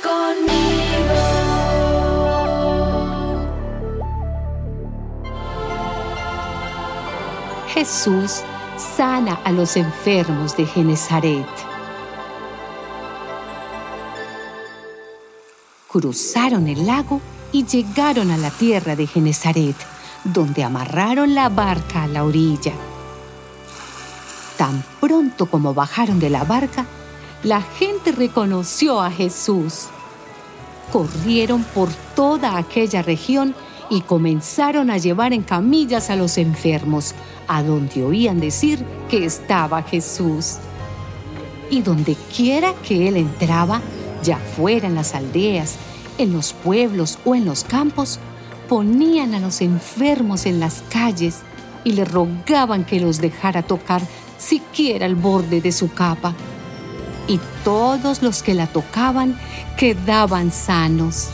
conmigo. Jesús sana a los enfermos de Genezaret. Cruzaron el lago y llegaron a la tierra de Genezaret, donde amarraron la barca a la orilla. Tan pronto como bajaron de la barca, la gente reconoció a Jesús. Corrieron por toda aquella región y comenzaron a llevar en camillas a los enfermos, a donde oían decir que estaba Jesús. Y donde quiera que él entraba, ya fuera en las aldeas, en los pueblos o en los campos, ponían a los enfermos en las calles y le rogaban que los dejara tocar siquiera el borde de su capa. Y todos los que la tocaban quedaban sanos.